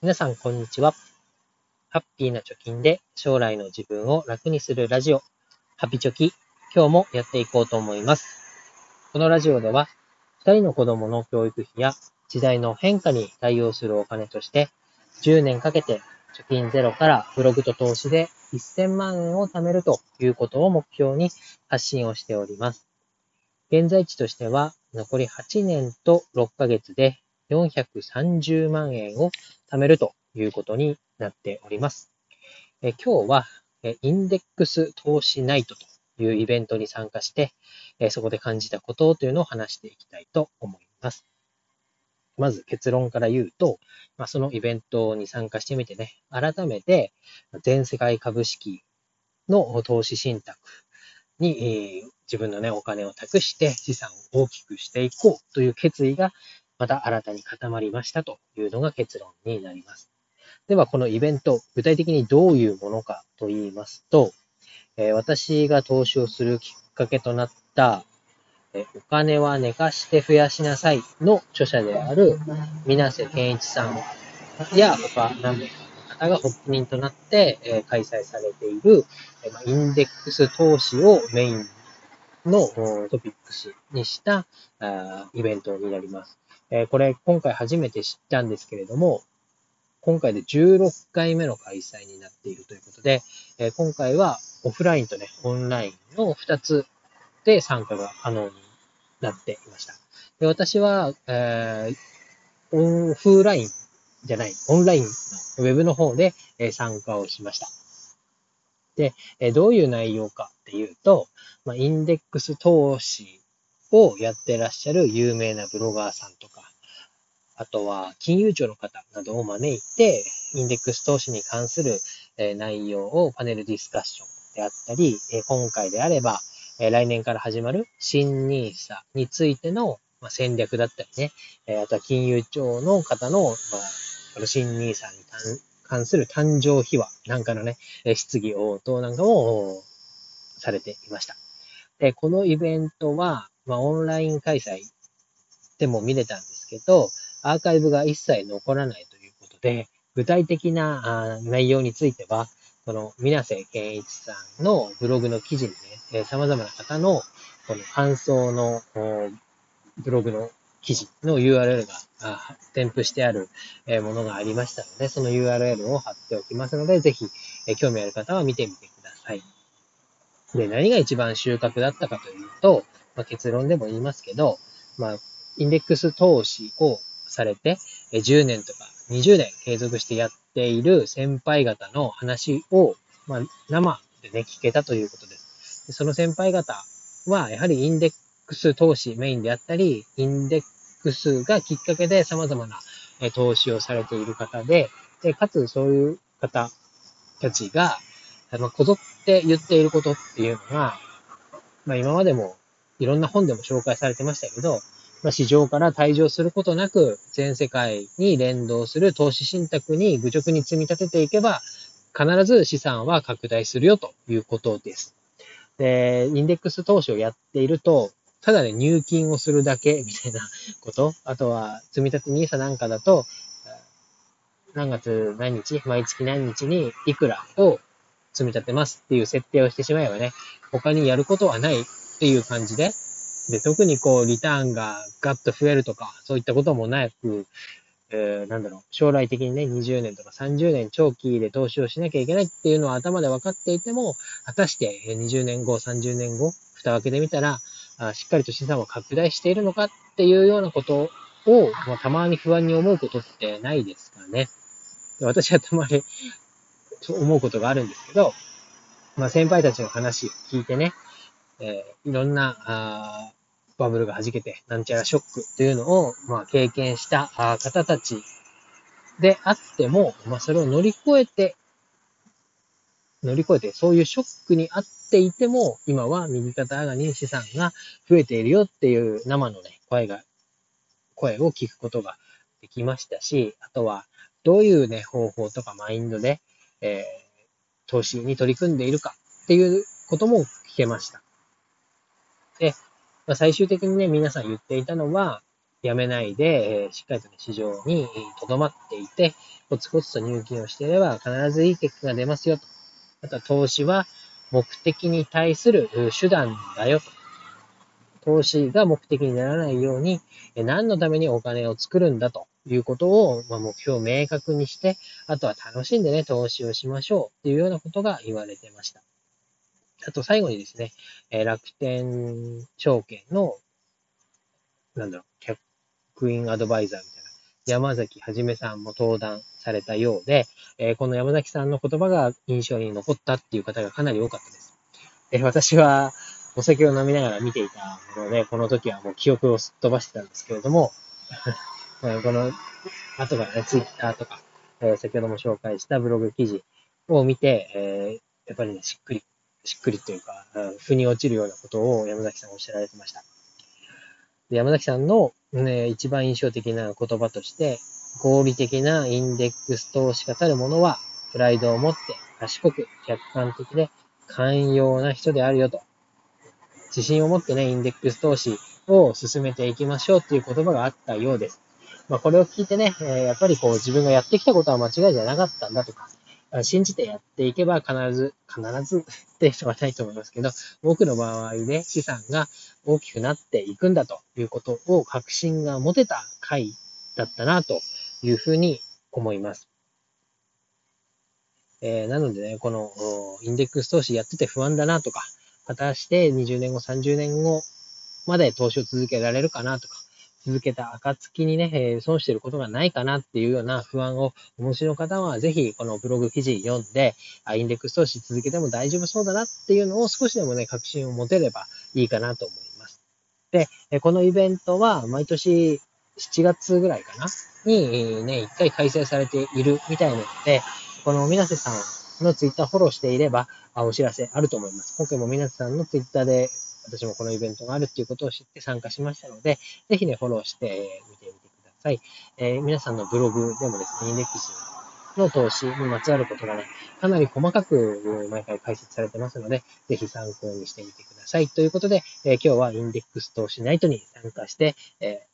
皆さん、こんにちは。ハッピーな貯金で将来の自分を楽にするラジオ、ハピチョキ、今日もやっていこうと思います。このラジオでは、二人の子供の教育費や時代の変化に対応するお金として、10年かけて貯金ゼロからブログと投資で1000万円を貯めるということを目標に発信をしております。現在地としては、残り8年と6ヶ月で430万円を貯めるということになっております。え今日はインデックス投資ナイトというイベントに参加して、えそこで感じたことというのを話していきたいと思います。まず結論から言うと、まあ、そのイベントに参加してみてね、改めて全世界株式の投資信託に、え、自分のね、お金を託して資産を大きくしていこうという決意がまた新たに固まりましたというのが結論になります。では、このイベント、具体的にどういうものかと言いますと、え私が投資をするきっかけとなった、えお金は寝かして増やしなさいの著者である、水瀬健一さんや他何名かの方が発起人となって、え開催されている、えインデックス投資をメインのトピックスにしたあイベントになります。えこれ今回初めて知ったんですけれども、今回で16回目の開催になっているということで、え今回はオフラインとね、オンラインの2つで参加が可能になっていました。で私は、えー、オフラインじゃない、オンラインのウェブの方で、参加をしました。で、どういう内容かっていうと、まあ、インデックス投資をやってらっしゃる有名なブロガーさんとか、あとは金融庁の方などを招いて、インデックス投資に関する内容をパネルディスカッションであったり、今回であれば、来年から始まる新 NISA についての戦略だったりね、あとは金融庁の方の、新 NISA に関する誕生秘話なんかのね、質疑応答なんかもされていました。で、このイベントは、まあ、オンライン開催でも見れたんですけど、アーカイブが一切残らないということで、具体的な内容については、この、水瀬健一さんのブログの記事にね、様々な方の、この感想のブログの記事の URL が添付してあるものがありましたので、その URL を貼っておきますので、ぜひ興味ある方は見てみてください。で、何が一番収穫だったかというと、まあ、結論でも言いますけど、まあ、インデックス投資をされて、10年とか20年継続してやっている先輩方の話を、まあ、生でね、聞けたということです。でその先輩方は、やはりインデックス投資メインであったり、インデックスがきっかけで様々な投資をされている方で、でかつそういう方たちが、あ、こぞって言っていることっていうのが、まあ今までもいろんな本でも紹介されてましたけど、まあ、市場から退場することなく、全世界に連動する投資信託に愚直に積み立てていけば、必ず資産は拡大するよということです。で、インデックス投資をやっていると、ただね、入金をするだけみたいなこと。あとは、積み立て NISA なんかだと、何月何日、毎月何日にいくらを積み立てますっていう設定をしてしまえばね、他にやることはないっていう感じで、で、特にこう、リターンがガッと増えるとか、そういったこともなく、えー、なんだろう、将来的にね、20年とか30年長期で投資をしなきゃいけないっていうのは頭で分かっていても、果たして20年後、30年後、蓋を開けてみたら、あしっかりと資産を拡大しているのかっていうようなことを、まあ、たまに不安に思うことってないですかね。私はたまにそう思うことがあるんですけど、まあ、先輩たちの話を聞いてね、えー、いろんなあバブルが弾けて、なんちゃらショックというのを、まあ、経験した方たちであっても、まあ、それを乗り越えて、乗り越えて、そういうショックにあっていても、今は右肩上がりに資産が増えているよっていう生のね、声が、声を聞くことができましたし、あとは、どういうね、方法とかマインドで、えー、投資に取り組んでいるかっていうことも聞けました。で、まあ、最終的にね、皆さん言っていたのは、やめないで、えしっかりとね、市場に留まっていて、コツコツと入金をしていれば必ずいい結果が出ますよと。あとは投資は目的に対する手段だよと。投資が目的にならないように、え何のためにお金を作るんだということを、ま、目標を明確にして、あとは楽しんでね、投資をしましょうっていうようなことが言われてました。あと最後にですね、え楽天証券の、なんだろう、客員アドバイザーみたいな、山崎はじめさんも登壇されたようで、えこの山崎さんの言葉が印象に残ったっていう方がかなり多かったです。で私は、お酒を飲みながら見ていたので、この時はもう記憶をすっ飛ばしてたんですけれども、この後からね、ツイッターとか、えー、先ほども紹介したブログ記事を見て、えー、やっぱりね、しっくり、しっくりというか、うん腑に落ちるようなことを山崎さんおっしゃられてました。で山崎さんの、ね、一番印象的な言葉として、合理的なインデックス投資家たるものは、プライドを持って賢く客観的で寛容な人であるよと。自信を持ってね、インデックス投資を進めていきましょうっていう言葉があったようです。まあ、これを聞いてね、え、やっぱりこう自分がやってきたことは間違いじゃなかったんだとか、信じてやっていけば必ず、必ずって人はないと思いますけど、多くの場合で資産が大きくなっていくんだということを確信が持てた回だったなというふうに思います。えー、なのでね、このインデックス投資やってて不安だなとか、果たして20年後、30年後まで投資を続けられるかなとか、続けた暁にね、え損してることがないかなっていうような不安をお持ちの方は、ぜひこのブログ記事読んで、インデックス投資続けても大丈夫そうだなっていうのを少しでもね、確信を持てればいいかなと思います。で、このイベントは毎年7月ぐらいかなにね、1回開催されているみたいなので、この水瀬さんのツイッターフォローしていれば、お知らせあると思います。今回も水瀬さんのツイッターで私もこのイベントがあるっていうことを知って参加しましたので、ぜひね、フォローしてみてみてください。えー、皆さんのブログでもですね、インデックスの投資にまつわることがね、かなり細かく毎回解説されてますので、ぜひ参考にしてみてください。ということで、えー、今日はインデックス投資ナイトに参加して、え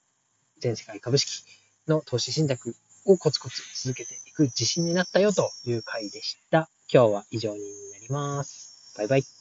ー、全世界株式の投資信託をコツコツ続けていく自信になったよという回でした。今日は以上になります。バイバイ。